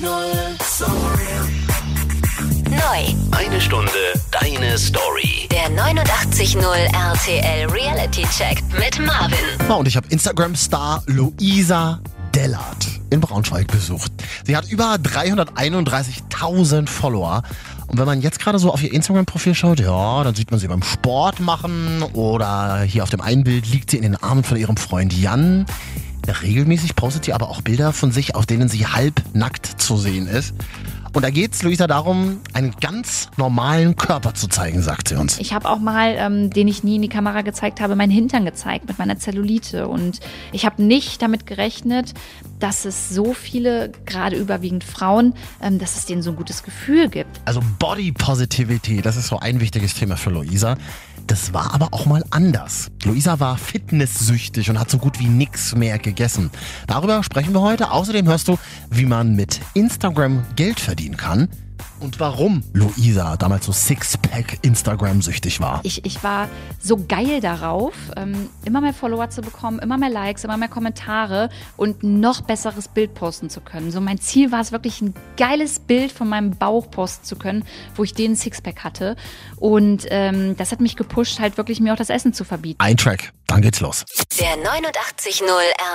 89.0 So Neu. Eine Stunde deine Story. Der 89.0 RTL Reality Check mit Marvin. Ja, und ich habe Instagram-Star Luisa Dellert in Braunschweig besucht. Sie hat über 331.000 Follower. Und wenn man jetzt gerade so auf ihr Instagram-Profil schaut, ja, dann sieht man sie beim Sport machen oder hier auf dem einen Bild liegt sie in den Armen von ihrem Freund Jan. Regelmäßig postet sie aber auch Bilder von sich, auf denen sie halb nackt zu sehen ist. Und da geht's Luisa darum, einen ganz normalen Körper zu zeigen, sagt sie uns. Ich habe auch mal, ähm, den ich nie in die Kamera gezeigt habe, meinen Hintern gezeigt mit meiner Zellulite. Und ich habe nicht damit gerechnet, dass es so viele, gerade überwiegend Frauen, ähm, dass es denen so ein gutes Gefühl gibt. Also Body Positivity, das ist so ein wichtiges Thema für Luisa. Das war aber auch mal anders. Luisa war fitnesssüchtig und hat so gut wie nichts mehr gegessen. Darüber sprechen wir heute. Außerdem hörst du, wie man mit Instagram Geld verdienen kann und warum Luisa damals so Sixpack Instagram-süchtig war. Ich, ich war so geil darauf, ähm, immer mehr Follower zu bekommen, immer mehr Likes, immer mehr Kommentare und noch besseres Bild posten zu können. So mein Ziel war es wirklich, ein geiles Bild von meinem Bauch posten zu können, wo ich den Sixpack hatte. Und ähm, das hat mich gepusht, halt wirklich mir auch das Essen zu verbieten. Ein Track, dann geht's los. Der 89.0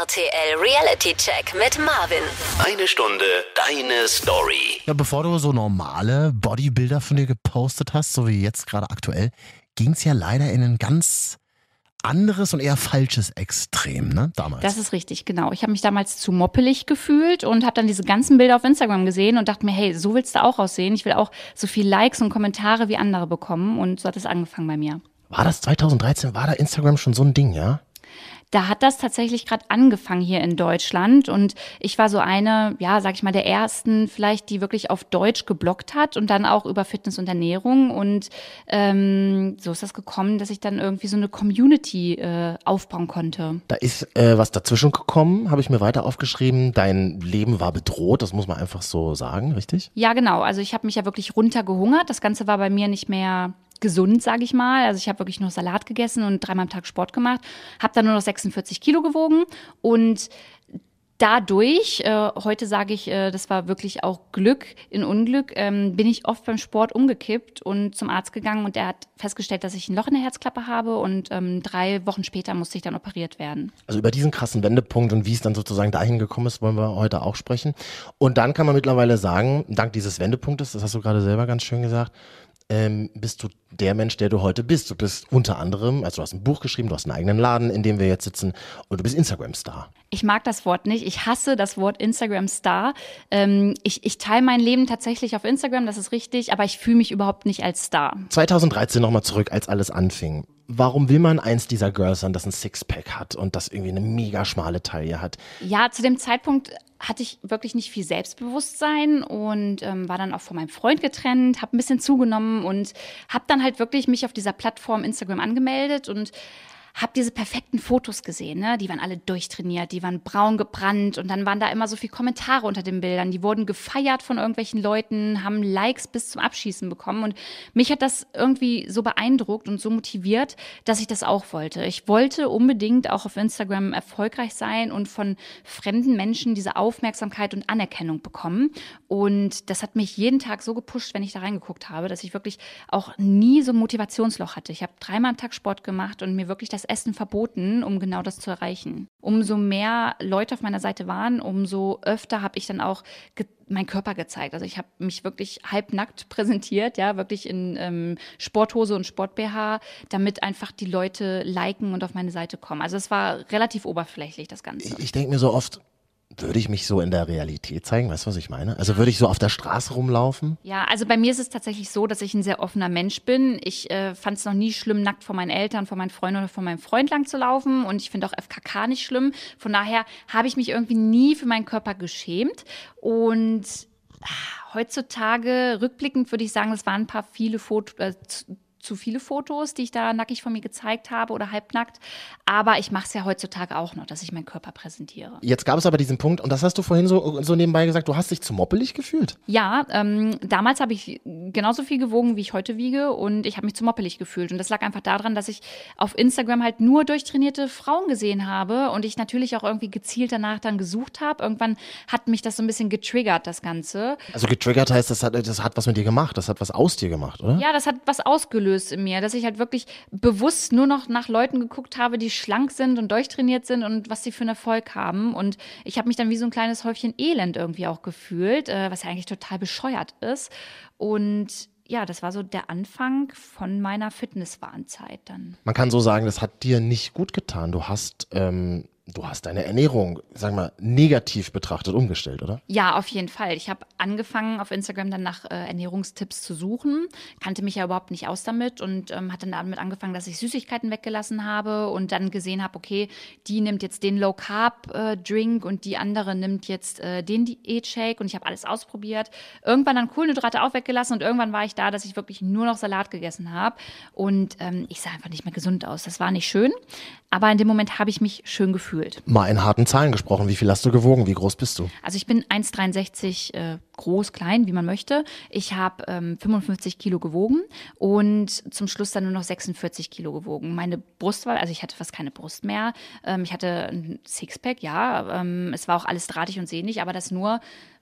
RTL Reality Check mit Marvin. Eine Stunde deine Story. Ja, bevor du so normale Bodybuilder von dir gepostet hast, so wie jetzt gerade aktuell, ging's ja leider in ein ganz anderes und eher falsches Extrem, ne, damals. Das ist richtig, genau. Ich habe mich damals zu moppelig gefühlt und habe dann diese ganzen Bilder auf Instagram gesehen und dachte mir, hey, so willst du auch aussehen. Ich will auch so viel Likes und Kommentare wie andere bekommen. Und so hat es angefangen bei mir. war das 2013? War da Instagram schon so ein Ding, ja? Da hat das tatsächlich gerade angefangen hier in Deutschland und ich war so eine, ja, sag ich mal, der ersten vielleicht, die wirklich auf Deutsch geblockt hat und dann auch über Fitness und Ernährung und ähm, so ist das gekommen, dass ich dann irgendwie so eine Community äh, aufbauen konnte. Da ist äh, was dazwischen gekommen, habe ich mir weiter aufgeschrieben. Dein Leben war bedroht, das muss man einfach so sagen, richtig? Ja, genau. Also ich habe mich ja wirklich runtergehungert. Das Ganze war bei mir nicht mehr gesund, sage ich mal. Also ich habe wirklich nur Salat gegessen und dreimal am Tag Sport gemacht, habe dann nur noch 46 Kilo gewogen und dadurch, äh, heute sage ich, äh, das war wirklich auch Glück in Unglück, ähm, bin ich oft beim Sport umgekippt und zum Arzt gegangen und der hat festgestellt, dass ich ein Loch in der Herzklappe habe und ähm, drei Wochen später musste ich dann operiert werden. Also über diesen krassen Wendepunkt und wie es dann sozusagen dahin gekommen ist, wollen wir heute auch sprechen. Und dann kann man mittlerweile sagen, dank dieses Wendepunktes, das hast du gerade selber ganz schön gesagt, ähm, bist du der Mensch, der du heute bist. Du bist unter anderem, also du hast ein Buch geschrieben, du hast einen eigenen Laden, in dem wir jetzt sitzen und du bist Instagram-Star. Ich mag das Wort nicht. Ich hasse das Wort Instagram-Star. Ähm, ich, ich teile mein Leben tatsächlich auf Instagram, das ist richtig, aber ich fühle mich überhaupt nicht als Star. 2013 nochmal zurück, als alles anfing. Warum will man eins dieser Girls sein, das ein Sixpack hat und das irgendwie eine mega schmale Taille hat? Ja, zu dem Zeitpunkt hatte ich wirklich nicht viel Selbstbewusstsein und ähm, war dann auch von meinem Freund getrennt, habe ein bisschen zugenommen und habe dann halt wirklich mich auf dieser Plattform Instagram angemeldet und habe diese perfekten Fotos gesehen, ne? Die waren alle durchtrainiert, die waren braun gebrannt und dann waren da immer so viele Kommentare unter den Bildern. Die wurden gefeiert von irgendwelchen Leuten, haben Likes bis zum Abschießen bekommen und mich hat das irgendwie so beeindruckt und so motiviert, dass ich das auch wollte. Ich wollte unbedingt auch auf Instagram erfolgreich sein und von fremden Menschen diese Aufmerksamkeit und Anerkennung bekommen und das hat mich jeden Tag so gepusht, wenn ich da reingeguckt habe, dass ich wirklich auch nie so ein Motivationsloch hatte. Ich habe dreimal am Tag Sport gemacht und mir wirklich das Essen verboten, um genau das zu erreichen. Umso mehr Leute auf meiner Seite waren, umso öfter habe ich dann auch meinen Körper gezeigt. Also ich habe mich wirklich halbnackt präsentiert, ja, wirklich in ähm, Sporthose und Sport-BH, damit einfach die Leute liken und auf meine Seite kommen. Also es war relativ oberflächlich, das Ganze. Ich, ich denke mir so oft, würde ich mich so in der Realität zeigen? Weißt du, was ich meine? Also würde ich so auf der Straße rumlaufen? Ja, also bei mir ist es tatsächlich so, dass ich ein sehr offener Mensch bin. Ich äh, fand es noch nie schlimm, nackt vor meinen Eltern, vor meinen Freunden oder vor meinem Freund lang zu laufen. Und ich finde auch FKK nicht schlimm. Von daher habe ich mich irgendwie nie für meinen Körper geschämt. Und ah, heutzutage, rückblickend würde ich sagen, es waren ein paar viele Fotos. Äh, zu viele Fotos, die ich da nackig von mir gezeigt habe oder halbnackt. Aber ich mache es ja heutzutage auch noch, dass ich meinen Körper präsentiere. Jetzt gab es aber diesen Punkt, und das hast du vorhin so, so nebenbei gesagt, du hast dich zu moppelig gefühlt. Ja, ähm, damals habe ich genauso viel gewogen, wie ich heute wiege und ich habe mich zu moppelig gefühlt. Und das lag einfach daran, dass ich auf Instagram halt nur durchtrainierte Frauen gesehen habe und ich natürlich auch irgendwie gezielt danach dann gesucht habe. Irgendwann hat mich das so ein bisschen getriggert, das Ganze. Also getriggert heißt, das hat, das hat was mit dir gemacht, das hat was aus dir gemacht, oder? Ja, das hat was ausgelöst in mir, dass ich halt wirklich bewusst nur noch nach Leuten geguckt habe, die schlank sind und durchtrainiert sind und was sie für einen Erfolg haben. Und ich habe mich dann wie so ein kleines Häufchen Elend irgendwie auch gefühlt, äh, was ja eigentlich total bescheuert ist. Und ja, das war so der Anfang von meiner Fitnesswarnzeit dann. Man kann so sagen, das hat dir nicht gut getan. Du hast ähm, du hast deine Ernährung, sag mal, negativ betrachtet umgestellt, oder? Ja, auf jeden Fall. Ich habe angefangen, auf Instagram dann nach äh, Ernährungstipps zu suchen, kannte mich ja überhaupt nicht aus damit und ähm, hatte dann damit angefangen, dass ich Süßigkeiten weggelassen habe und dann gesehen habe, okay, die nimmt jetzt den Low Carb äh, Drink und die andere nimmt jetzt äh, den Diät Shake und ich habe alles ausprobiert. Irgendwann dann Kohlenhydrate auch weggelassen und irgendwann war ich da, dass ich wirklich nur noch Salat gegessen habe und ähm, ich sah einfach nicht mehr gesund aus. Das war nicht schön, aber in dem Moment habe ich mich schön gefühlt gefühlt. Mal in harten Zahlen gesprochen, wie viel hast du gewogen? Wie groß bist du? Also ich bin 1,63 äh, groß, klein, wie man möchte. Ich habe ähm, 55 Kilo gewogen und zum Schluss dann nur noch 46 Kilo gewogen. Meine Brust war, also ich hatte fast keine Brust mehr. Ähm, ich hatte ein Sixpack, ja. Ähm, es war auch alles drahtig und sehnig, aber das nur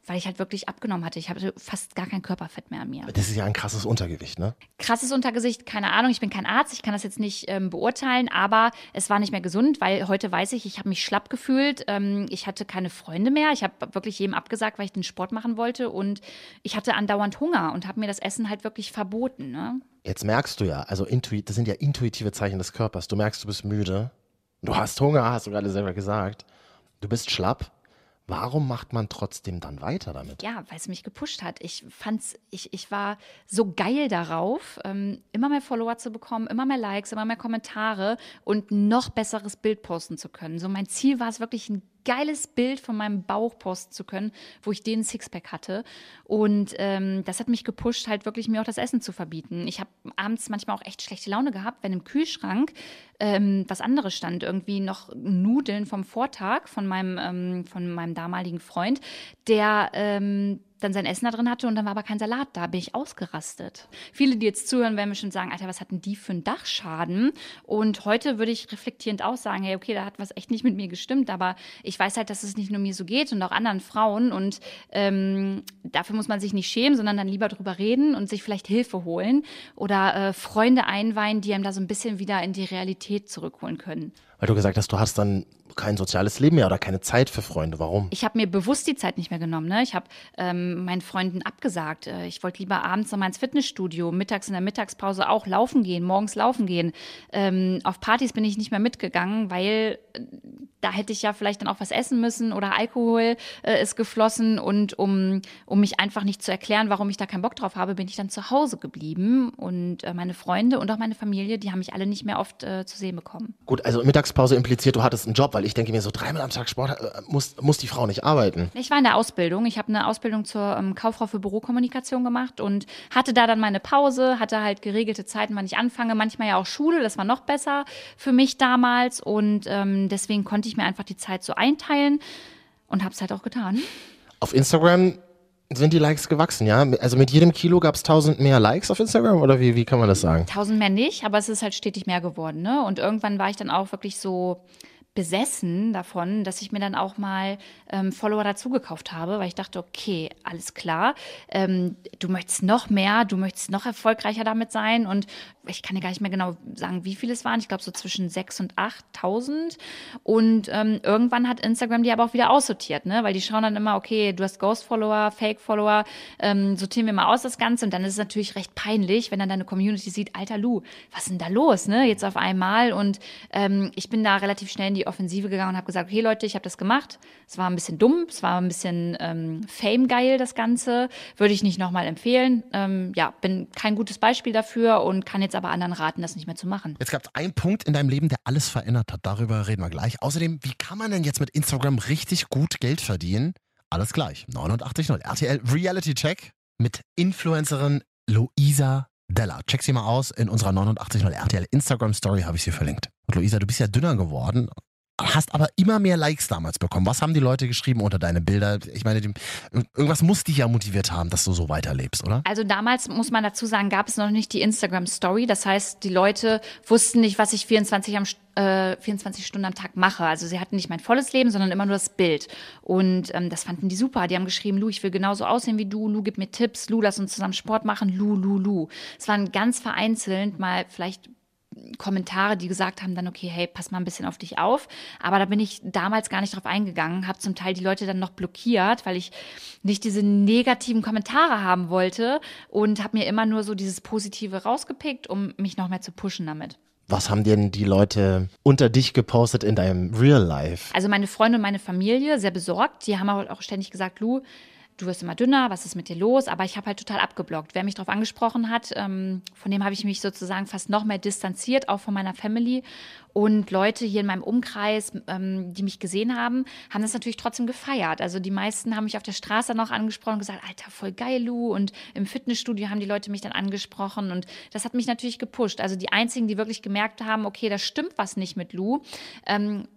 weil ich halt wirklich abgenommen hatte. Ich hatte fast gar kein Körperfett mehr an mir. Das ist ja ein krasses Untergewicht, ne? Krasses Untergewicht, keine Ahnung. Ich bin kein Arzt, ich kann das jetzt nicht ähm, beurteilen, aber es war nicht mehr gesund, weil heute weiß ich, ich habe mich schlapp gefühlt. Ähm, ich hatte keine Freunde mehr. Ich habe wirklich jedem abgesagt, weil ich den Sport machen wollte und ich hatte andauernd Hunger und habe mir das Essen halt wirklich verboten. Ne? Jetzt merkst du ja, also das sind ja intuitive Zeichen des Körpers. Du merkst, du bist müde. Du hast Hunger, hast du gerade selber gesagt. Du bist schlapp. Warum macht man trotzdem dann weiter damit? Ja, weil es mich gepusht hat. Ich fand's, ich, ich war so geil darauf, ähm, immer mehr Follower zu bekommen, immer mehr Likes, immer mehr Kommentare und noch besseres Bild posten zu können. So mein Ziel war es wirklich ein geiles Bild von meinem Bauch posten zu können, wo ich den Sixpack hatte. Und ähm, das hat mich gepusht, halt wirklich mir auch das Essen zu verbieten. Ich habe abends manchmal auch echt schlechte Laune gehabt, wenn im Kühlschrank ähm, was anderes stand, irgendwie noch Nudeln vom Vortag von meinem, ähm, von meinem damaligen Freund, der ähm, dann sein Essen da drin hatte und dann war aber kein Salat da, bin ich ausgerastet. Viele, die jetzt zuhören, werden bestimmt sagen, Alter, was hatten die für einen Dachschaden? Und heute würde ich reflektierend auch sagen, hey, okay, da hat was echt nicht mit mir gestimmt, aber ich weiß halt, dass es nicht nur mir so geht und auch anderen Frauen und ähm, dafür muss man sich nicht schämen, sondern dann lieber drüber reden und sich vielleicht Hilfe holen oder äh, Freunde einweihen, die einem da so ein bisschen wieder in die Realität zurückholen können. Weil du gesagt hast, du hast dann kein soziales Leben mehr oder keine Zeit für Freunde. Warum? Ich habe mir bewusst die Zeit nicht mehr genommen. Ne? Ich habe ähm, meinen Freunden abgesagt. Äh, ich wollte lieber abends noch mal ins Fitnessstudio, mittags in der Mittagspause auch laufen gehen, morgens laufen gehen. Ähm, auf Partys bin ich nicht mehr mitgegangen, weil da hätte ich ja vielleicht dann auch was essen müssen oder Alkohol äh, ist geflossen. Und um, um mich einfach nicht zu erklären, warum ich da keinen Bock drauf habe, bin ich dann zu Hause geblieben. Und äh, meine Freunde und auch meine Familie, die haben mich alle nicht mehr oft äh, zu sehen bekommen. Gut, also Mittagspause impliziert, du hattest einen Job, weil ich denke mir so, dreimal am Tag Sport äh, muss, muss die Frau nicht arbeiten. Ich war in der Ausbildung. Ich habe eine Ausbildung zur ähm, Kauffrau für Bürokommunikation gemacht und hatte da dann meine Pause, hatte halt geregelte Zeiten, wann ich anfange. Manchmal ja auch Schule, das war noch besser für mich damals. Und ähm, deswegen konnte ich mir einfach die Zeit so einteilen und habe es halt auch getan. Auf Instagram sind die Likes gewachsen, ja? Also mit jedem Kilo gab es tausend mehr Likes auf Instagram oder wie, wie kann man das sagen? Tausend mehr nicht, aber es ist halt stetig mehr geworden. Ne? Und irgendwann war ich dann auch wirklich so besessen davon, dass ich mir dann auch mal ähm, Follower dazugekauft habe, weil ich dachte, okay, alles klar, ähm, du möchtest noch mehr, du möchtest noch erfolgreicher damit sein und ich kann dir gar nicht mehr genau sagen, wie viele es waren. Ich glaube so zwischen 6.000 und 8.000 und ähm, irgendwann hat Instagram die aber auch wieder aussortiert, ne? weil die schauen dann immer, okay, du hast Ghost-Follower, Fake-Follower, ähm, sortieren wir mal aus das Ganze und dann ist es natürlich recht peinlich, wenn dann deine Community sieht, alter Lu, was ist denn da los, ne? jetzt auf einmal und ähm, ich bin da relativ schnell in die Offensive gegangen und habe gesagt, okay Leute, ich habe das gemacht. Es war ein bisschen dumm, es war ein bisschen ähm, Fame-geil, das Ganze. Würde ich nicht nochmal empfehlen. Ähm, ja, bin kein gutes Beispiel dafür und kann jetzt aber anderen raten, das nicht mehr zu machen. Jetzt gab es einen Punkt in deinem Leben, der alles verändert hat. Darüber reden wir gleich. Außerdem, wie kann man denn jetzt mit Instagram richtig gut Geld verdienen? Alles gleich. 89.0 RTL Reality Check mit Influencerin Luisa Della. Check sie mal aus. In unserer 89.0 RTL Instagram Story habe ich sie verlinkt. Und Luisa, du bist ja dünner geworden, hast aber immer mehr Likes damals bekommen. Was haben die Leute geschrieben unter deine Bilder? Ich meine, irgendwas muss dich ja motiviert haben, dass du so weiterlebst, oder? Also damals muss man dazu sagen, gab es noch nicht die Instagram Story. Das heißt, die Leute wussten nicht, was ich 24 am äh, 24 Stunden am Tag mache. Also sie hatten nicht mein volles Leben, sondern immer nur das Bild. Und ähm, das fanden die super. Die haben geschrieben, Lu, ich will genauso aussehen wie du. Lu, gib mir Tipps. Lu, lass uns zusammen Sport machen. Lu, Lu, Lu. Es waren ganz vereinzelt mal vielleicht Kommentare, die gesagt haben dann, okay, hey, pass mal ein bisschen auf dich auf. Aber da bin ich damals gar nicht drauf eingegangen, habe zum Teil die Leute dann noch blockiert, weil ich nicht diese negativen Kommentare haben wollte und habe mir immer nur so dieses Positive rausgepickt, um mich noch mehr zu pushen damit. Was haben denn die Leute unter dich gepostet in deinem Real Life? Also meine Freunde und meine Familie, sehr besorgt, die haben auch ständig gesagt, Lu, du wirst immer dünner, was ist mit dir los? Aber ich habe halt total abgeblockt. Wer mich darauf angesprochen hat, ähm, von dem habe ich mich sozusagen fast noch mehr distanziert, auch von meiner Family. Und Leute hier in meinem Umkreis, ähm, die mich gesehen haben, haben das natürlich trotzdem gefeiert. Also die meisten haben mich auf der Straße noch angesprochen und gesagt, Alter, voll geil, Lu. Und im Fitnessstudio haben die Leute mich dann angesprochen. Und das hat mich natürlich gepusht. Also die einzigen, die wirklich gemerkt haben, okay, da stimmt was nicht mit Lu, ähm,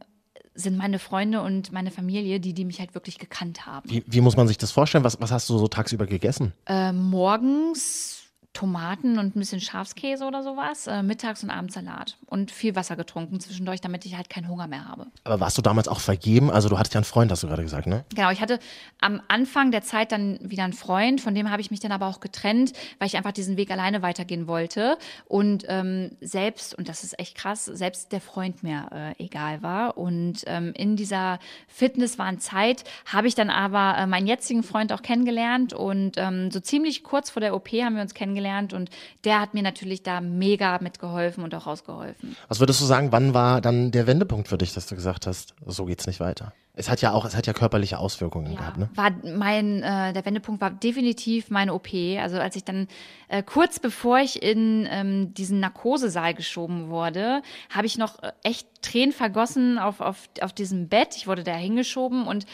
sind meine Freunde und meine Familie, die, die mich halt wirklich gekannt haben. Wie, wie muss man sich das vorstellen? Was, was hast du so tagsüber gegessen? Äh, morgens Tomaten und ein bisschen Schafskäse oder sowas, äh, mittags und abends Salat und viel Wasser getrunken zwischendurch, damit ich halt keinen Hunger mehr habe. Aber warst du damals auch vergeben? Also du hattest ja einen Freund, hast du gerade gesagt, ne? Genau, ich hatte am Anfang der Zeit dann wieder einen Freund, von dem habe ich mich dann aber auch getrennt, weil ich einfach diesen Weg alleine weitergehen wollte und ähm, selbst, und das ist echt krass, selbst der Freund mir äh, egal war und ähm, in dieser Fitnesswahn-Zeit habe ich dann aber äh, meinen jetzigen Freund auch kennengelernt und ähm, so ziemlich kurz vor der OP haben wir uns kennengelernt kennengelernt und der hat mir natürlich da mega mitgeholfen und auch rausgeholfen. Was würdest du sagen, wann war dann der Wendepunkt für dich, dass du gesagt hast, so geht's nicht weiter? Es hat ja auch, es hat ja körperliche Auswirkungen ja, gehabt, ne? War mein, äh, der Wendepunkt war definitiv meine OP. Also als ich dann äh, kurz bevor ich in ähm, diesen Narkosesaal geschoben wurde, habe ich noch äh, echt Tränen vergossen auf, auf, auf diesem Bett. Ich wurde da hingeschoben und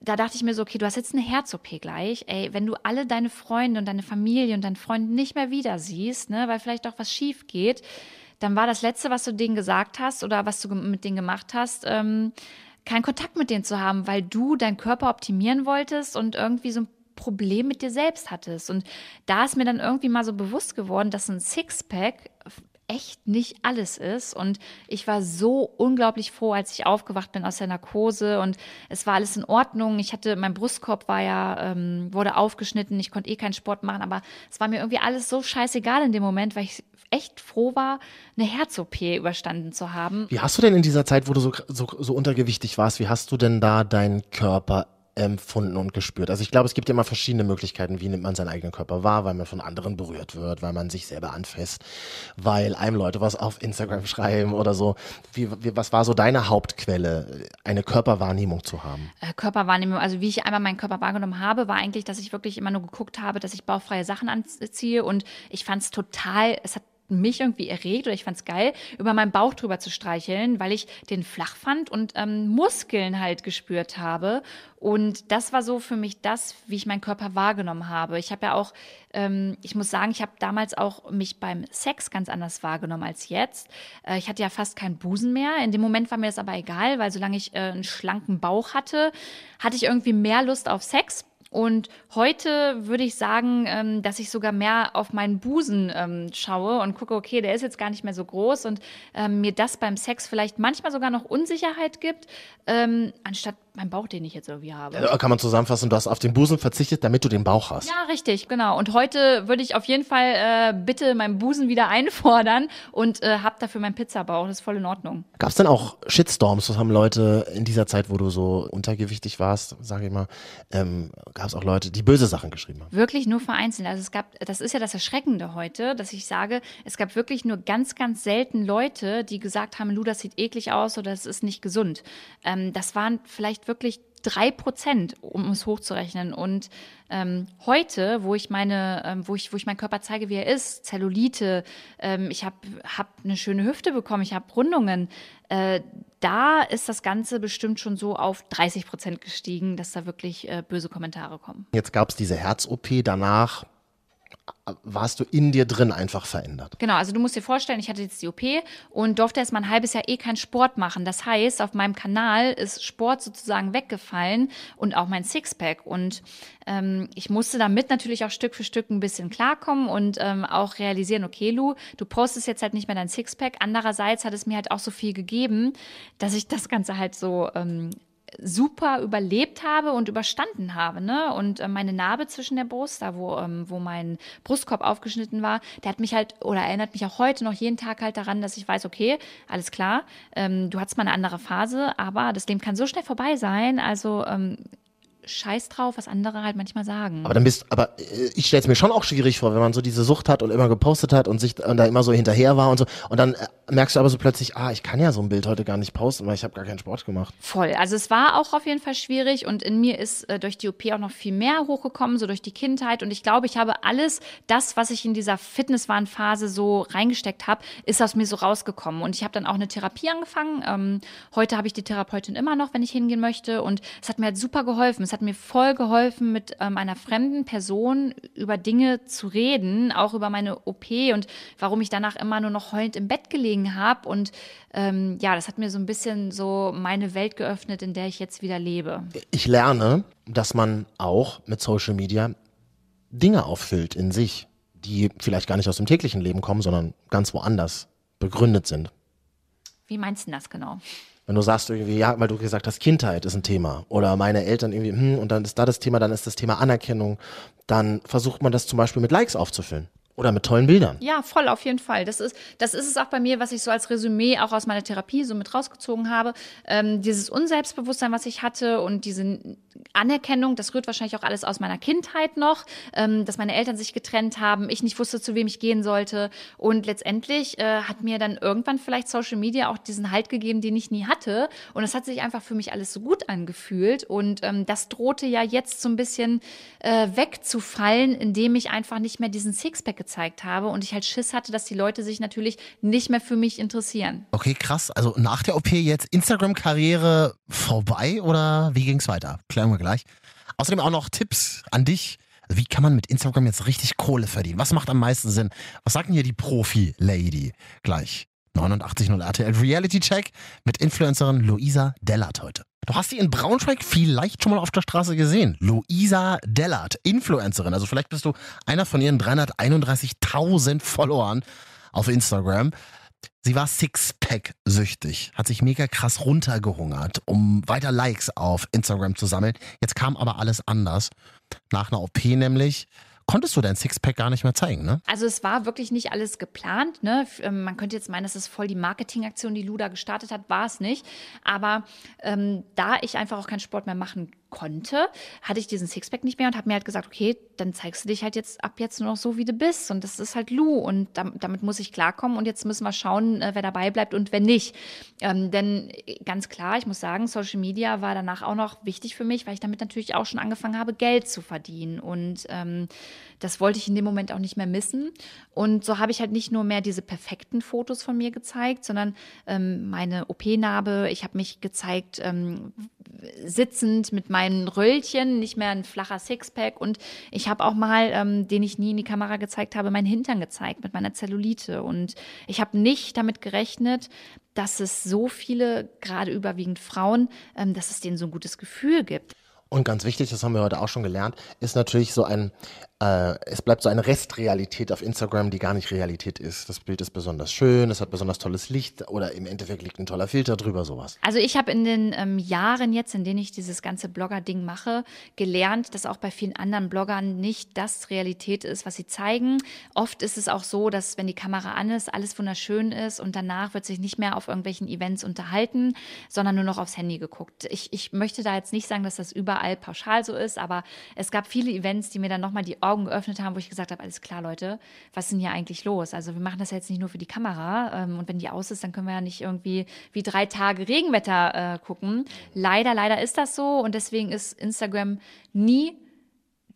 da dachte ich mir so, okay, du hast jetzt eine Herz-OP gleich. Ey, wenn du alle deine Freunde und deine Familie und deinen Freund nicht mehr wieder siehst, ne, weil vielleicht auch was schief geht, dann war das Letzte, was du denen gesagt hast oder was du mit denen gemacht hast, ähm, keinen Kontakt mit denen zu haben, weil du deinen Körper optimieren wolltest und irgendwie so ein Problem mit dir selbst hattest. Und da ist mir dann irgendwie mal so bewusst geworden, dass ein Sixpack echt nicht alles ist. Und ich war so unglaublich froh, als ich aufgewacht bin aus der Narkose und es war alles in Ordnung. Ich hatte, mein Brustkorb war ja, ähm, wurde aufgeschnitten, ich konnte eh keinen Sport machen, aber es war mir irgendwie alles so scheißegal in dem Moment, weil ich echt froh war, eine Herz-OP überstanden zu haben. Wie hast du denn in dieser Zeit, wo du so, so, so untergewichtig warst, wie hast du denn da deinen Körper empfunden und gespürt. Also ich glaube, es gibt ja immer verschiedene Möglichkeiten, wie nimmt man seinen eigenen Körper wahr, weil man von anderen berührt wird, weil man sich selber anfasst, weil einem Leute was auf Instagram schreiben oder so. Wie, wie, was war so deine Hauptquelle, eine Körperwahrnehmung zu haben? Äh, Körperwahrnehmung, also wie ich einmal meinen Körper wahrgenommen habe, war eigentlich, dass ich wirklich immer nur geguckt habe, dass ich bauchfreie Sachen anziehe und ich fand es total, es hat mich irgendwie erregt oder ich fand es geil, über meinen Bauch drüber zu streicheln, weil ich den flach fand und ähm, Muskeln halt gespürt habe. Und das war so für mich das, wie ich meinen Körper wahrgenommen habe. Ich habe ja auch, ähm, ich muss sagen, ich habe damals auch mich beim Sex ganz anders wahrgenommen als jetzt. Äh, ich hatte ja fast keinen Busen mehr. In dem Moment war mir das aber egal, weil solange ich äh, einen schlanken Bauch hatte, hatte ich irgendwie mehr Lust auf Sex. Und heute würde ich sagen, ähm, dass ich sogar mehr auf meinen Busen ähm, schaue und gucke, okay, der ist jetzt gar nicht mehr so groß und ähm, mir das beim Sex vielleicht manchmal sogar noch Unsicherheit gibt, ähm, anstatt mein Bauch, den ich jetzt irgendwie habe. Ja, kann man zusammenfassen, du hast auf den Busen verzichtet, damit du den Bauch hast. Ja, richtig, genau. Und heute würde ich auf jeden Fall äh, bitte meinen Busen wieder einfordern und äh, hab dafür meinen Pizzabauch. Das ist voll in Ordnung. Gab es denn auch Shitstorms? Was haben Leute in dieser Zeit, wo du so untergewichtig warst, sage ich mal, ähm, gab es auch Leute, die böse Sachen geschrieben haben? Wirklich nur vereinzelt. Also es gab, das ist ja das Erschreckende heute, dass ich sage, es gab wirklich nur ganz, ganz selten Leute, die gesagt haben, Lu, das sieht eklig aus oder es ist nicht gesund. Ähm, das waren vielleicht wirklich drei Prozent, um es hochzurechnen. Und ähm, heute, wo ich meine, ähm, wo ich, wo ich meinen Körper zeige, wie er ist, Zellulite, ähm, ich habe hab eine schöne Hüfte bekommen, ich habe Rundungen, äh, da ist das Ganze bestimmt schon so auf 30 Prozent gestiegen, dass da wirklich äh, böse Kommentare kommen. Jetzt gab es diese Herz-OP, danach warst du in dir drin einfach verändert. Genau, also du musst dir vorstellen, ich hatte jetzt die OP und durfte erst mal ein halbes Jahr eh keinen Sport machen. Das heißt, auf meinem Kanal ist Sport sozusagen weggefallen und auch mein Sixpack. Und ähm, ich musste damit natürlich auch Stück für Stück ein bisschen klarkommen und ähm, auch realisieren, okay, Lu, du postest jetzt halt nicht mehr dein Sixpack. Andererseits hat es mir halt auch so viel gegeben, dass ich das Ganze halt so ähm, super überlebt habe und überstanden habe. Ne? Und äh, meine Narbe zwischen der Brust, da wo, ähm, wo mein Brustkorb aufgeschnitten war, der hat mich halt oder erinnert mich auch heute noch jeden Tag halt daran, dass ich weiß, okay, alles klar, ähm, du hattest mal eine andere Phase, aber das Leben kann so schnell vorbei sein. Also ähm, Scheiß drauf, was andere halt manchmal sagen. Aber dann bist, aber äh, ich stelle es mir schon auch schwierig vor, wenn man so diese Sucht hat und immer gepostet hat und sich und da immer so hinterher war und so. Und dann äh, merkst du aber so plötzlich, ah, ich kann ja so ein Bild heute gar nicht posten, weil ich habe gar keinen Sport gemacht. Voll. Also es war auch auf jeden Fall schwierig und in mir ist äh, durch die OP auch noch viel mehr hochgekommen, so durch die Kindheit. Und ich glaube, ich habe alles, das, was ich in dieser Fitnesswahnphase so reingesteckt habe, ist aus mir so rausgekommen. Und ich habe dann auch eine Therapie angefangen. Ähm, heute habe ich die Therapeutin immer noch, wenn ich hingehen möchte. Und es hat mir halt super geholfen. Es hat mir voll geholfen, mit ähm, einer fremden Person über Dinge zu reden, auch über meine OP und warum ich danach immer nur noch heulend im Bett gelegen habe. Und ähm, ja, das hat mir so ein bisschen so meine Welt geöffnet, in der ich jetzt wieder lebe. Ich lerne, dass man auch mit Social Media Dinge auffüllt in sich, die vielleicht gar nicht aus dem täglichen Leben kommen, sondern ganz woanders begründet sind. Wie meinst du das genau? Wenn du sagst irgendwie, ja, weil du gesagt hast, Kindheit ist ein Thema oder meine Eltern irgendwie, hm, und dann ist da das Thema, dann ist das Thema Anerkennung, dann versucht man das zum Beispiel mit Likes aufzufüllen. Oder mit tollen Bildern. Ja, voll, auf jeden Fall. Das ist, das ist es auch bei mir, was ich so als Resümee auch aus meiner Therapie so mit rausgezogen habe. Ähm, dieses Unselbstbewusstsein, was ich hatte und diese Anerkennung, das rührt wahrscheinlich auch alles aus meiner Kindheit noch, ähm, dass meine Eltern sich getrennt haben, ich nicht wusste, zu wem ich gehen sollte. Und letztendlich äh, hat mir dann irgendwann vielleicht Social Media auch diesen Halt gegeben, den ich nie hatte. Und es hat sich einfach für mich alles so gut angefühlt. Und ähm, das drohte ja jetzt so ein bisschen äh, wegzufallen, indem ich einfach nicht mehr diesen Sixpack gezeigt habe und ich halt Schiss hatte, dass die Leute sich natürlich nicht mehr für mich interessieren. Okay, krass. Also nach der OP jetzt Instagram-Karriere vorbei oder wie ging es weiter? Klären wir gleich. Außerdem auch noch Tipps an dich. Wie kann man mit Instagram jetzt richtig Kohle verdienen? Was macht am meisten Sinn? Was sagt denn hier die Profi-Lady? Gleich. 89.0 RTL Reality Check mit Influencerin Luisa Dellert heute. Du hast sie in Braunschweig vielleicht schon mal auf der Straße gesehen. Luisa Dellert, Influencerin. Also vielleicht bist du einer von ihren 331.000 Followern auf Instagram. Sie war Sixpack-süchtig, hat sich mega krass runtergehungert, um weiter Likes auf Instagram zu sammeln. Jetzt kam aber alles anders. Nach einer OP nämlich konntest du dein Sixpack gar nicht mehr zeigen, ne? Also es war wirklich nicht alles geplant. Ne? Ähm, man könnte jetzt meinen, das ist voll die Marketingaktion, die Luda gestartet hat, war es nicht. Aber ähm, da ich einfach auch keinen Sport mehr machen konnte, hatte ich diesen Sixpack nicht mehr und habe mir halt gesagt, okay, dann zeigst du dich halt jetzt ab jetzt nur noch so, wie du bist. Und das ist halt Lou und damit, muss ich klarkommen. Und jetzt müssen wir schauen, äh, wer dabei bleibt und wer nicht. Ähm, denn äh, ganz klar, ich muss sagen, Social Media war danach auch noch wichtig für mich, weil ich damit natürlich auch schon angefangen habe, Geld zu verdienen. Und ähm, das wollte ich in dem Moment auch nicht mehr missen. Und so habe ich halt nicht nur mehr diese perfekten Fotos von mir gezeigt, sondern ähm, meine OP-Narbe. Ich habe mich gezeigt, ähm, sitzend mit meinen Röllchen, nicht mehr ein flacher Sixpack. Und ich habe auch mal, ähm, den ich nie in die Kamera gezeigt habe, meinen Hintern gezeigt mit meiner Zellulite. Und ich habe nicht damit gerechnet, dass es so viele, gerade überwiegend Frauen, ähm, dass es denen so ein gutes Gefühl gibt. Und ganz wichtig, das haben wir heute auch schon gelernt, ist natürlich so ein, äh, es bleibt so eine Restrealität auf Instagram, die gar nicht Realität ist. Das Bild ist besonders schön, es hat besonders tolles Licht oder im Endeffekt liegt ein toller Filter drüber, sowas. Also ich habe in den ähm, Jahren jetzt, in denen ich dieses ganze Blogger-Ding mache, gelernt, dass auch bei vielen anderen Bloggern nicht das Realität ist, was sie zeigen. Oft ist es auch so, dass wenn die Kamera an ist, alles wunderschön ist und danach wird sich nicht mehr auf irgendwelchen Events unterhalten, sondern nur noch aufs Handy geguckt. Ich, ich möchte da jetzt nicht sagen, dass das überall pauschal so ist, aber es gab viele Events, die mir dann nochmal die Augen geöffnet haben, wo ich gesagt habe, alles klar, Leute, was ist denn hier eigentlich los? Also wir machen das jetzt nicht nur für die Kamera ähm, und wenn die aus ist, dann können wir ja nicht irgendwie wie drei Tage Regenwetter äh, gucken. Leider, leider ist das so und deswegen ist Instagram nie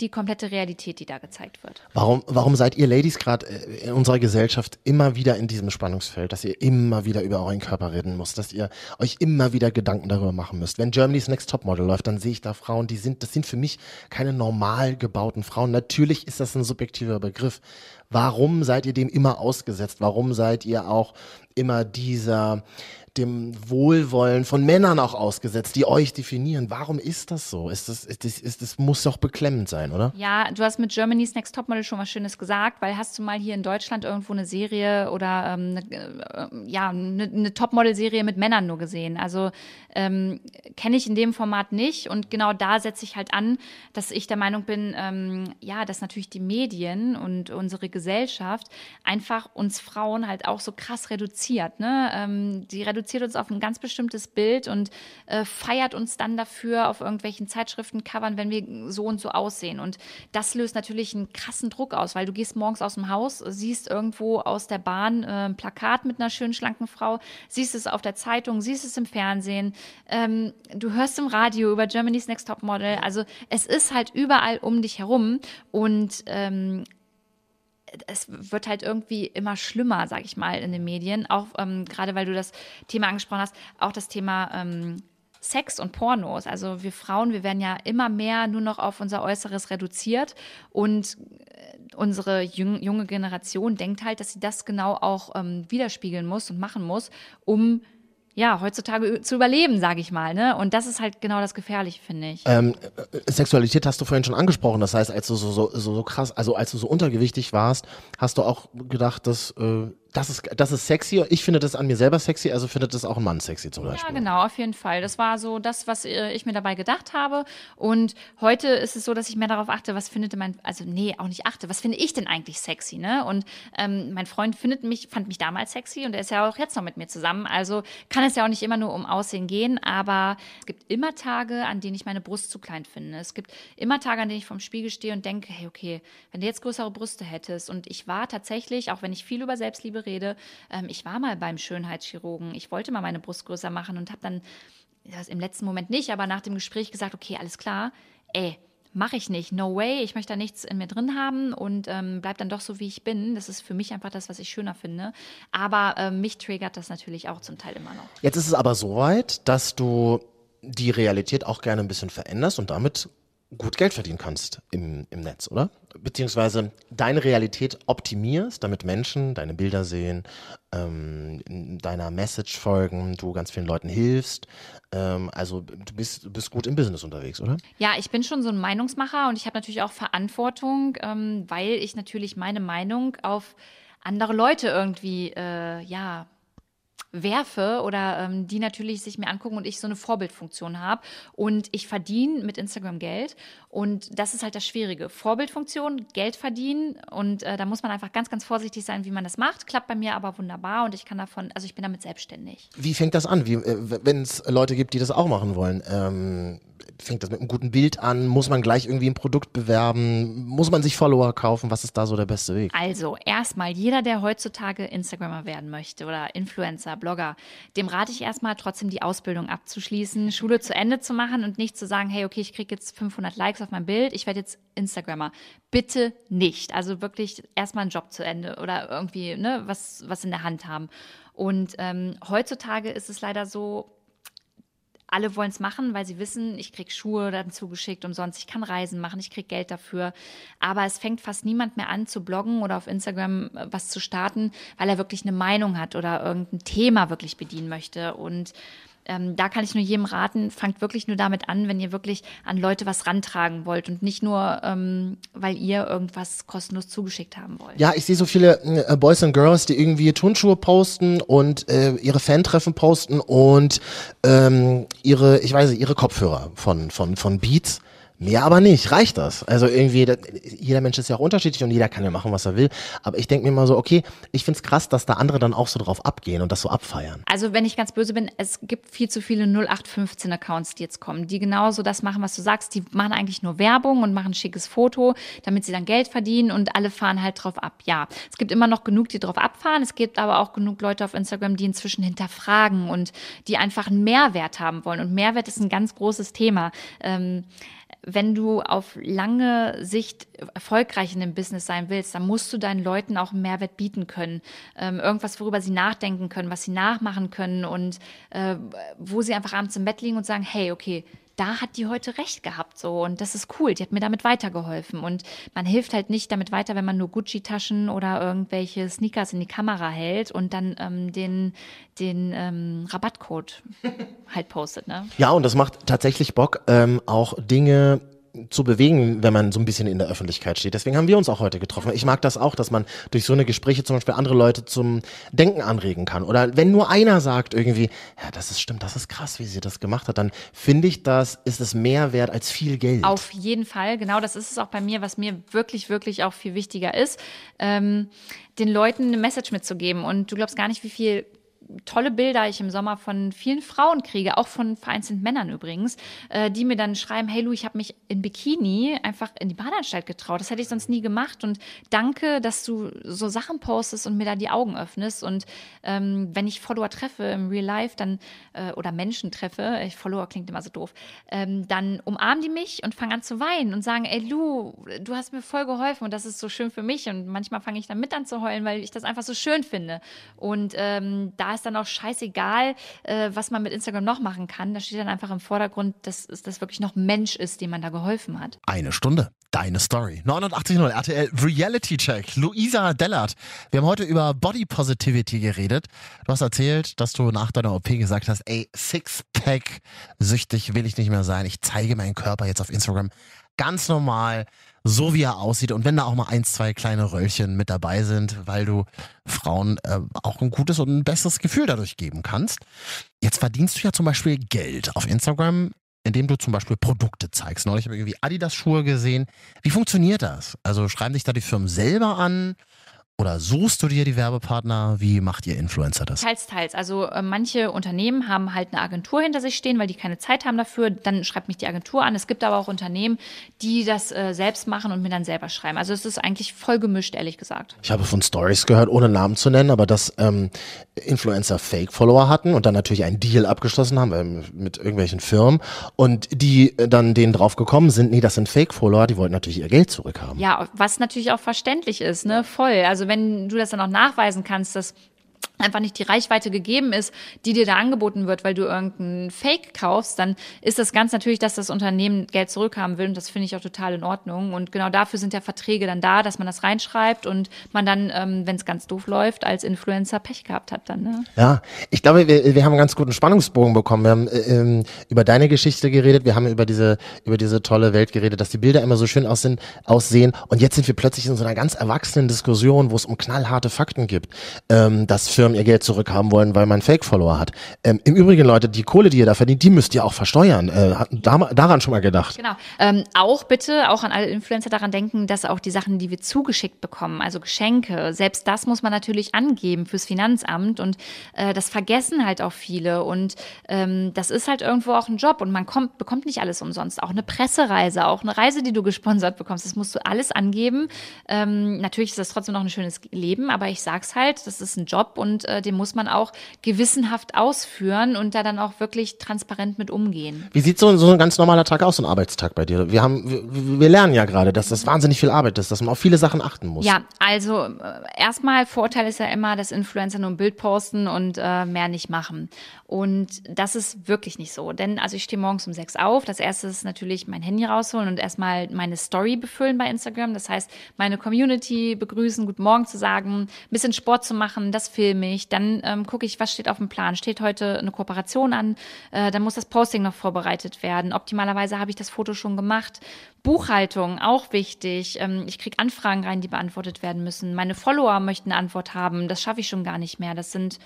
die komplette Realität, die da gezeigt wird. Warum, warum seid ihr Ladies gerade äh, in unserer Gesellschaft immer wieder in diesem Spannungsfeld, dass ihr immer wieder über euren Körper reden müsst, dass ihr euch immer wieder Gedanken darüber machen müsst? Wenn Germany's Next Topmodel läuft, dann sehe ich da Frauen, die sind, das sind für mich keine normal gebauten Frauen. Natürlich ist das ein subjektiver Begriff. Warum seid ihr dem immer ausgesetzt? Warum seid ihr auch immer dieser dem Wohlwollen von Männern auch ausgesetzt, die euch definieren. Warum ist das so? Ist das, ist das, ist das muss doch beklemmend sein, oder? Ja, du hast mit Germany's Next Topmodel schon was Schönes gesagt, weil hast du mal hier in Deutschland irgendwo eine Serie oder ähm, ne, äh, ja eine, eine Topmodel-Serie mit Männern nur gesehen? Also ähm, kenne ich in dem Format nicht und genau da setze ich halt an, dass ich der Meinung bin, ähm, ja, dass natürlich die Medien und unsere Gesellschaft einfach uns Frauen halt auch so krass reduziert. Ne? Ähm, die reduziert reduziert uns auf ein ganz bestimmtes Bild und äh, feiert uns dann dafür auf irgendwelchen Zeitschriftencovern, wenn wir so und so aussehen. Und das löst natürlich einen krassen Druck aus, weil du gehst morgens aus dem Haus, siehst irgendwo aus der Bahn äh, ein Plakat mit einer schönen, schlanken Frau, siehst es auf der Zeitung, siehst es im Fernsehen, ähm, du hörst im Radio über Germany's Next Top Model. Also es ist halt überall um dich herum und ähm, es wird halt irgendwie immer schlimmer, sag ich mal, in den Medien. Auch ähm, gerade weil du das Thema angesprochen hast, auch das Thema ähm, Sex und Pornos. Also wir Frauen, wir werden ja immer mehr nur noch auf unser Äußeres reduziert und äh, unsere junge Generation denkt halt, dass sie das genau auch ähm, widerspiegeln muss und machen muss, um ja, heutzutage zu überleben, sage ich mal. Ne? Und das ist halt genau das Gefährliche, finde ich. Ähm, äh, Sexualität hast du vorhin schon angesprochen. Das heißt, als du so, so, so, so krass, also als du so untergewichtig warst, hast du auch gedacht, dass äh, das ist, das ist sexy. Ich finde das an mir selber sexy, also findet das auch ein Mann sexy zum Beispiel. Ja, genau, auf jeden Fall. Das war so das, was äh, ich mir dabei gedacht habe. Und heute ist es so, dass ich mehr darauf achte, was findet mein, also nee, auch nicht achte, was finde ich denn eigentlich sexy, ne? Und ähm, mein Freund findet mich, fand mich damals sexy und er ist ja auch jetzt noch mit mir zusammen. Also kann es ja auch nicht immer nur um Aussehen gehen, aber es gibt immer Tage, an denen ich meine Brust zu klein finde. Es gibt immer Tage, an denen ich vorm Spiegel stehe und denke, hey, okay, wenn du jetzt größere Brüste hättest und ich war tatsächlich, auch wenn ich viel über Selbstliebe rede. Ähm, ich war mal beim Schönheitschirurgen. Ich wollte mal meine Brust größer machen und habe dann, das im letzten Moment nicht, aber nach dem Gespräch gesagt, okay, alles klar, ey, mache ich nicht. No way. Ich möchte da nichts in mir drin haben und ähm, bleib dann doch so, wie ich bin. Das ist für mich einfach das, was ich schöner finde. Aber äh, mich triggert das natürlich auch zum Teil immer noch. Jetzt ist es aber so weit, dass du die Realität auch gerne ein bisschen veränderst und damit gut Geld verdienen kannst im, im Netz, oder? Beziehungsweise deine Realität optimierst, damit Menschen deine Bilder sehen, ähm, deiner Message folgen, du ganz vielen Leuten hilfst. Ähm, also du bist, du bist gut im Business unterwegs, oder? Ja, ich bin schon so ein Meinungsmacher und ich habe natürlich auch Verantwortung, ähm, weil ich natürlich meine Meinung auf andere Leute irgendwie, äh, ja, werfe oder ähm, die natürlich sich mir angucken und ich so eine Vorbildfunktion habe. Und ich verdiene mit Instagram Geld. Und das ist halt das Schwierige. Vorbildfunktion, Geld verdienen. Und äh, da muss man einfach ganz, ganz vorsichtig sein, wie man das macht. Klappt bei mir aber wunderbar und ich kann davon, also ich bin damit selbstständig. Wie fängt das an? äh, Wenn es Leute gibt, die das auch machen wollen? Ähm fängt das mit einem guten Bild an? Muss man gleich irgendwie ein Produkt bewerben? Muss man sich Follower kaufen? Was ist da so der beste Weg? Also, erstmal, jeder, der heutzutage Instagrammer werden möchte oder Influencer, Blogger, dem rate ich erstmal trotzdem die Ausbildung abzuschließen, Schule zu Ende zu machen und nicht zu sagen, hey, okay, ich kriege jetzt 500 Likes auf mein Bild, ich werde jetzt Instagrammer. Bitte nicht. Also wirklich erstmal einen Job zu Ende oder irgendwie ne, was, was in der Hand haben. Und ähm, heutzutage ist es leider so, alle wollen es machen, weil sie wissen, ich krieg Schuhe dann zugeschickt umsonst, ich kann Reisen machen, ich krieg Geld dafür. Aber es fängt fast niemand mehr an zu bloggen oder auf Instagram äh, was zu starten, weil er wirklich eine Meinung hat oder irgendein Thema wirklich bedienen möchte. Und ähm, da kann ich nur jedem raten, fangt wirklich nur damit an, wenn ihr wirklich an Leute was rantragen wollt und nicht nur, ähm, weil ihr irgendwas kostenlos zugeschickt haben wollt. Ja, ich sehe so viele äh, Boys and Girls, die irgendwie Turnschuhe posten und äh, ihre Fantreffen posten und ähm, ihre, ich weiß nicht, ihre Kopfhörer von, von, von Beats Mehr aber nicht, reicht das? Also irgendwie, jeder Mensch ist ja auch unterschiedlich und jeder kann ja machen, was er will. Aber ich denke mir mal so, okay, ich find's krass, dass da andere dann auch so drauf abgehen und das so abfeiern. Also wenn ich ganz böse bin, es gibt viel zu viele 0815-Accounts, die jetzt kommen, die genauso das machen, was du sagst. Die machen eigentlich nur Werbung und machen ein schickes Foto, damit sie dann Geld verdienen und alle fahren halt drauf ab. Ja, es gibt immer noch genug, die drauf abfahren. Es gibt aber auch genug Leute auf Instagram, die inzwischen hinterfragen und die einfach einen Mehrwert haben wollen. Und Mehrwert ist ein ganz großes Thema. Ähm, wenn du auf lange Sicht erfolgreich in dem Business sein willst, dann musst du deinen Leuten auch einen Mehrwert bieten können. Ähm, irgendwas, worüber sie nachdenken können, was sie nachmachen können und äh, wo sie einfach abends im Bett liegen und sagen, hey, okay, da hat die heute recht gehabt so und das ist cool, die hat mir damit weitergeholfen und man hilft halt nicht damit weiter, wenn man nur Gucci-Taschen oder irgendwelche Sneakers in die Kamera hält und dann ähm, den, den ähm, Rabattcode halt postet. Ne? Ja, und das macht tatsächlich Bock, ähm, auch Dinge zu bewegen, wenn man so ein bisschen in der Öffentlichkeit steht. Deswegen haben wir uns auch heute getroffen. Ich mag das auch, dass man durch so eine Gespräche zum Beispiel andere Leute zum Denken anregen kann. Oder wenn nur einer sagt irgendwie, ja, das ist stimmt, das ist krass, wie sie das gemacht hat, dann finde ich, das ist es mehr wert als viel Geld. Auf jeden Fall, genau, das ist es auch bei mir, was mir wirklich, wirklich auch viel wichtiger ist, ähm, den Leuten eine Message mitzugeben. Und du glaubst gar nicht, wie viel tolle Bilder ich im Sommer von vielen Frauen kriege, auch von vereinzelten Männern übrigens, äh, die mir dann schreiben, hey Lu, ich habe mich in Bikini einfach in die Badeanstalt getraut. Das hätte ich sonst nie gemacht und danke, dass du so Sachen postest und mir da die Augen öffnest. Und ähm, wenn ich Follower treffe im Real Life, dann äh, oder Menschen treffe, ich Follower klingt immer so doof, ähm, dann umarmen die mich und fangen an zu weinen und sagen, ey Lu, du hast mir voll geholfen und das ist so schön für mich. Und manchmal fange ich dann mit an zu heulen, weil ich das einfach so schön finde. Und ähm, da ist dann auch scheißegal, äh, was man mit Instagram noch machen kann. Da steht dann einfach im Vordergrund, dass, dass das wirklich noch Mensch ist, dem man da geholfen hat. Eine Stunde. Deine Story. 89.0 RTL Reality Check. Luisa Dellert. Wir haben heute über Body Positivity geredet. Du hast erzählt, dass du nach deiner OP gesagt hast, ey, Sixpack süchtig will ich nicht mehr sein. Ich zeige meinen Körper jetzt auf Instagram ganz normal so wie er aussieht. Und wenn da auch mal ein, zwei kleine Röllchen mit dabei sind, weil du Frauen äh, auch ein gutes und ein besseres Gefühl dadurch geben kannst. Jetzt verdienst du ja zum Beispiel Geld auf Instagram, indem du zum Beispiel Produkte zeigst. Neulich habe ich irgendwie Adidas-Schuhe gesehen. Wie funktioniert das? Also schreiben dich da die Firmen selber an? Oder suchst du dir die Werbepartner? Wie macht ihr Influencer das? Teils, teils. Also äh, manche Unternehmen haben halt eine Agentur hinter sich stehen, weil die keine Zeit haben dafür. Dann schreibt mich die Agentur an. Es gibt aber auch Unternehmen, die das äh, selbst machen und mir dann selber schreiben. Also es ist eigentlich voll gemischt, ehrlich gesagt. Ich habe von Stories gehört, ohne Namen zu nennen, aber dass ähm, Influencer Fake-Follower hatten und dann natürlich einen Deal abgeschlossen haben ähm, mit irgendwelchen Firmen und die äh, dann denen drauf gekommen sind, nee, das sind Fake-Follower, die wollten natürlich ihr Geld zurückhaben. Ja, was natürlich auch verständlich ist, ne? Voll. Also wenn du das dann auch nachweisen kannst, dass einfach nicht die Reichweite gegeben ist, die dir da angeboten wird, weil du irgendeinen Fake kaufst, dann ist das ganz natürlich, dass das Unternehmen Geld zurückhaben will und das finde ich auch total in Ordnung. Und genau dafür sind ja Verträge dann da, dass man das reinschreibt und man dann, ähm, wenn es ganz doof läuft, als Influencer Pech gehabt hat dann. Ne? Ja, ich glaube, wir, wir haben einen ganz guten Spannungsbogen bekommen. Wir haben äh, ähm, über deine Geschichte geredet, wir haben über diese über diese tolle Welt geredet, dass die Bilder immer so schön aussehen, aussehen und jetzt sind wir plötzlich in so einer ganz erwachsenen Diskussion, wo es um knallharte Fakten gibt, ähm, dass Firmen ihr Geld zurückhaben wollen, weil man Fake-Follower hat. Ähm, Im Übrigen, Leute, die Kohle, die ihr da verdient, die müsst ihr auch versteuern. Äh, da, daran schon mal gedacht. Genau. Ähm, auch bitte, auch an alle Influencer daran denken, dass auch die Sachen, die wir zugeschickt bekommen, also Geschenke, selbst das muss man natürlich angeben fürs Finanzamt und äh, das vergessen halt auch viele und ähm, das ist halt irgendwo auch ein Job und man kommt, bekommt nicht alles umsonst. Auch eine Pressereise, auch eine Reise, die du gesponsert bekommst, das musst du alles angeben. Ähm, natürlich ist das trotzdem noch ein schönes Leben, aber ich sag's halt, das ist ein Job und äh, den muss man auch gewissenhaft ausführen und da dann auch wirklich transparent mit umgehen. Wie sieht so, so ein ganz normaler Tag aus, so ein Arbeitstag bei dir? Wir haben, wir, wir lernen ja gerade, dass das wahnsinnig viel Arbeit ist, dass man auf viele Sachen achten muss. Ja, also äh, erstmal Vorteil ist ja immer, dass Influencer nur ein Bild posten und äh, mehr nicht machen. Und das ist wirklich nicht so. Denn also ich stehe morgens um sechs auf. Das erste ist natürlich mein Handy rausholen und erstmal meine Story befüllen bei Instagram. Das heißt, meine Community begrüßen, guten Morgen zu sagen, ein bisschen Sport zu machen, das filme ich. Dann ähm, gucke ich, was steht auf dem Plan. Steht heute eine Kooperation an? Äh, dann muss das Posting noch vorbereitet werden. Optimalerweise habe ich das Foto schon gemacht. Buchhaltung, auch wichtig. Ähm, ich kriege Anfragen rein, die beantwortet werden müssen. Meine Follower möchten eine Antwort haben. Das schaffe ich schon gar nicht mehr. Das sind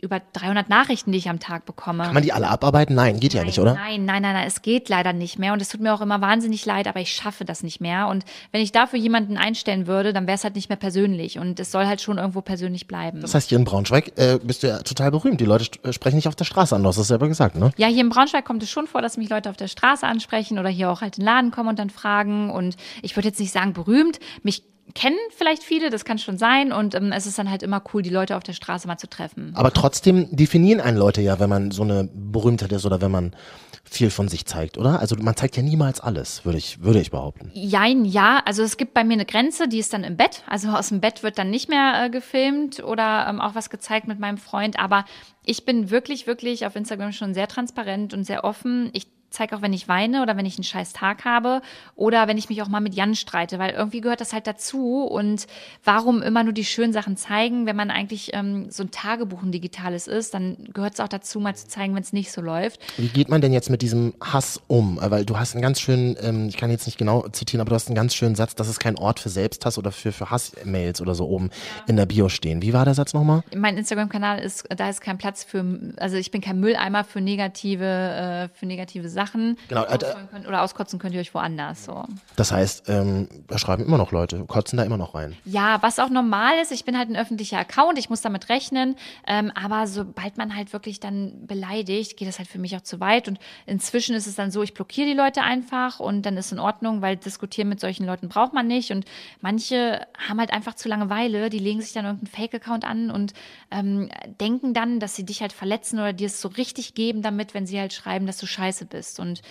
über 300 Nachrichten, die ich am Tag bekomme. Kann man die alle abarbeiten? Nein, geht nein, ja nicht, oder? Nein, nein, nein, nein, es geht leider nicht mehr und es tut mir auch immer wahnsinnig leid, aber ich schaffe das nicht mehr und wenn ich dafür jemanden einstellen würde, dann wäre es halt nicht mehr persönlich und es soll halt schon irgendwo persönlich bleiben. Das heißt, hier in Braunschweig äh, bist du ja total berühmt. Die Leute äh, sprechen nicht auf der Straße an, du hast es selber gesagt, ne? Ja, hier in Braunschweig kommt es schon vor, dass mich Leute auf der Straße ansprechen oder hier auch halt in den Laden kommen und dann fragen und ich würde jetzt nicht sagen berühmt, mich kennen vielleicht viele, das kann schon sein. Und ähm, es ist dann halt immer cool, die Leute auf der Straße mal zu treffen. Aber trotzdem definieren einen Leute ja, wenn man so eine Berühmtheit ist oder wenn man viel von sich zeigt, oder? Also man zeigt ja niemals alles, würde ich, würde ich behaupten. Jein, ja. Also es gibt bei mir eine Grenze, die ist dann im Bett. Also aus dem Bett wird dann nicht mehr äh, gefilmt oder ähm, auch was gezeigt mit meinem Freund. Aber ich bin wirklich, wirklich auf Instagram schon sehr transparent und sehr offen. Ich zeige auch, wenn ich weine oder wenn ich einen scheiß Tag habe oder wenn ich mich auch mal mit Jan streite, weil irgendwie gehört das halt dazu. Und warum immer nur die schönen Sachen zeigen, wenn man eigentlich ähm, so ein Tagebuch, ein digitales ist, dann gehört es auch dazu, mal zu zeigen, wenn es nicht so läuft. Wie geht man denn jetzt mit diesem Hass um? Weil du hast einen ganz schönen, ähm, ich kann jetzt nicht genau zitieren, aber du hast einen ganz schönen Satz, dass es kein Ort für Selbsthass oder für, für Hass-Mails oder so oben in der Bio stehen. Wie war der Satz nochmal? Mein Instagram-Kanal ist, da ist kein Platz für, also ich bin kein Mülleimer für negative, äh, für negative Sachen. Genau, äh, könnt, oder auskotzen könnt ihr euch woanders. So. Das heißt, ähm, da schreiben immer noch Leute, kotzen da immer noch rein. Ja, was auch normal ist, ich bin halt ein öffentlicher Account, ich muss damit rechnen, ähm, aber sobald man halt wirklich dann beleidigt, geht das halt für mich auch zu weit und inzwischen ist es dann so, ich blockiere die Leute einfach und dann ist in Ordnung, weil diskutieren mit solchen Leuten braucht man nicht und manche haben halt einfach zu Langeweile, die legen sich dann irgendeinen Fake-Account an und ähm, denken dann, dass sie dich halt verletzen oder dir es so richtig geben damit, wenn sie halt schreiben, dass du scheiße bist und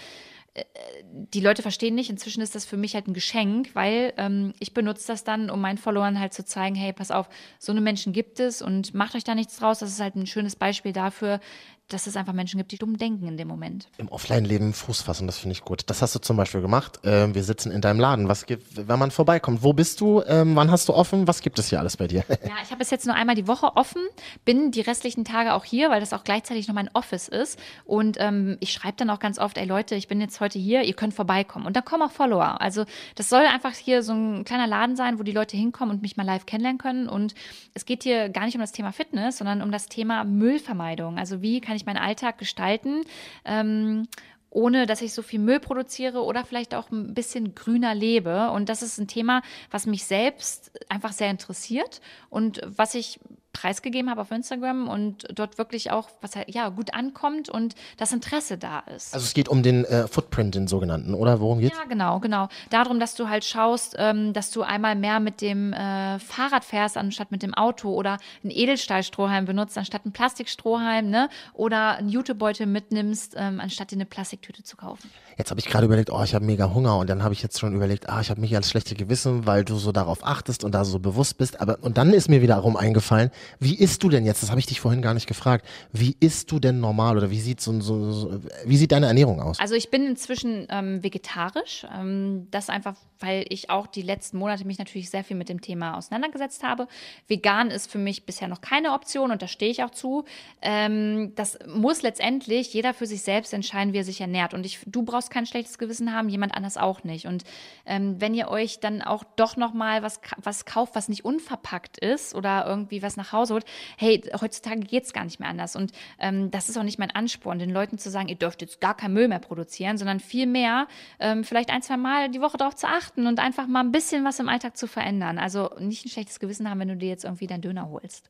die Leute verstehen nicht, inzwischen ist das für mich halt ein Geschenk, weil ähm, ich benutze das dann, um meinen Followern halt zu zeigen, hey, pass auf, so eine Menschen gibt es und macht euch da nichts draus. Das ist halt ein schönes Beispiel dafür, dass es einfach Menschen gibt, die dumm denken in dem Moment. Im Offline-Leben Fuß fassen, das finde ich gut. Das hast du zum Beispiel gemacht. Ähm, wir sitzen in deinem Laden. Was gibt, wenn man vorbeikommt? Wo bist du? Ähm, wann hast du offen? Was gibt es hier alles bei dir? Ja, ich habe es jetzt nur einmal die Woche offen, bin die restlichen Tage auch hier, weil das auch gleichzeitig noch mein Office ist. Und ähm, ich schreibe dann auch ganz oft, ey Leute, ich bin jetzt heute hier, ihr könnt vorbeikommen. Und da kommen auch Follower. Also das soll einfach hier so ein kleiner Laden sein, wo die Leute hinkommen und mich mal live kennenlernen können. Und es geht hier gar nicht um das Thema Fitness, sondern um das Thema Müllvermeidung. Also wie kann ich meinen Alltag gestalten? Ähm, ohne dass ich so viel Müll produziere oder vielleicht auch ein bisschen grüner lebe. Und das ist ein Thema, was mich selbst einfach sehr interessiert und was ich preisgegeben habe auf Instagram und dort wirklich auch, was halt, ja, gut ankommt und das Interesse da ist. Also es geht um den äh, Footprint, den sogenannten, oder? Worum geht's? Ja, genau, genau. Darum, dass du halt schaust, ähm, dass du einmal mehr mit dem äh, Fahrrad fährst, anstatt mit dem Auto oder einen Edelstahlstrohhalm benutzt, anstatt einen Plastikstrohhalm, ne? Oder einen Jutebeutel mitnimmst, ähm, anstatt dir eine Plastiktüte zu kaufen. Jetzt habe ich gerade überlegt, oh, ich habe mega Hunger und dann habe ich jetzt schon überlegt, ah, ich habe mich als schlechte Gewissen, weil du so darauf achtest und da so bewusst bist. Aber und dann ist mir wiederum eingefallen, wie isst du denn jetzt? Das habe ich dich vorhin gar nicht gefragt. Wie isst du denn normal oder wie sieht so, so, so wie sieht deine Ernährung aus? Also ich bin inzwischen ähm, vegetarisch. Ähm, das einfach, weil ich auch die letzten Monate mich natürlich sehr viel mit dem Thema auseinandergesetzt habe. Vegan ist für mich bisher noch keine Option und da stehe ich auch zu. Ähm, das muss letztendlich jeder für sich selbst entscheiden, wie er sich ernährt. Und ich, du brauchst kein schlechtes Gewissen haben, jemand anders auch nicht. Und ähm, wenn ihr euch dann auch doch noch mal was, was kauft, was nicht unverpackt ist oder irgendwie was nach Hause holt, hey, heutzutage geht es gar nicht mehr anders. Und ähm, das ist auch nicht mein Ansporn, den Leuten zu sagen, ihr dürft jetzt gar keinen Müll mehr produzieren, sondern vielmehr ähm, vielleicht ein, zwei Mal die Woche darauf zu achten und einfach mal ein bisschen was im Alltag zu verändern. Also nicht ein schlechtes Gewissen haben, wenn du dir jetzt irgendwie deinen Döner holst.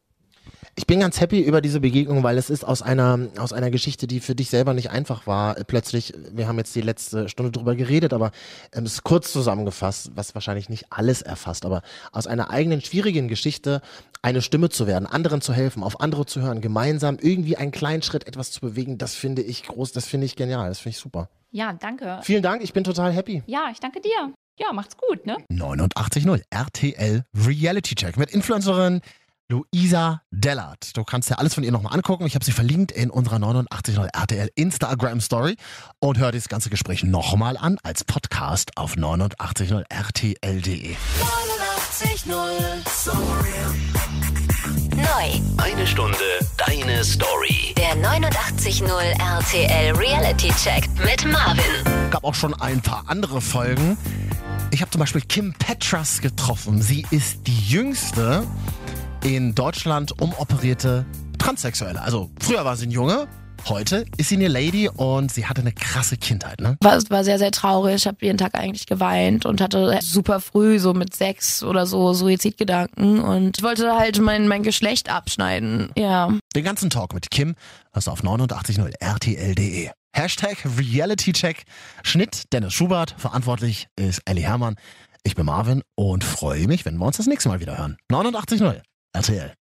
Ich bin ganz happy über diese Begegnung, weil es ist aus einer, aus einer Geschichte, die für dich selber nicht einfach war. Plötzlich, wir haben jetzt die letzte Stunde drüber geredet, aber ähm, es ist kurz zusammengefasst, was wahrscheinlich nicht alles erfasst, aber aus einer eigenen schwierigen Geschichte eine Stimme zu werden, anderen zu helfen, auf andere zu hören, gemeinsam irgendwie einen kleinen Schritt etwas zu bewegen, das finde ich groß, das finde ich genial, das finde ich super. Ja, danke. Vielen Dank, ich bin total happy. Ja, ich danke dir. Ja, macht's gut, ne? 89.0 RTL Reality Check mit Influencerin Luisa Dellert. Du kannst dir alles von ihr nochmal angucken. Ich habe sie verlinkt in unserer 89.0 RTL Instagram Story und hör dir das ganze Gespräch nochmal an als Podcast auf 89.0 RTL.de. 89.0 So real. Neu. Eine Stunde deine Story. Der 89.0 RTL Reality Check mit Marvin. gab auch schon ein paar andere Folgen. Ich habe zum Beispiel Kim Petras getroffen. Sie ist die jüngste in Deutschland umoperierte Transsexuelle. Also früher war sie ein Junge, heute ist sie eine Lady und sie hatte eine krasse Kindheit, ne? war, es war sehr, sehr traurig. Ich habe jeden Tag eigentlich geweint und hatte super früh, so mit sechs oder so, Suizidgedanken. Und ich wollte halt mein, mein Geschlecht abschneiden. Ja. Den ganzen Talk mit Kim hast du auf 89.0 RTL.de. Hashtag RealityCheck. Schnitt Dennis Schubert. Verantwortlich ist Ellie Herrmann. Ich bin Marvin und freue mich, wenn wir uns das nächste Mal wieder hören. 89.0 RTL.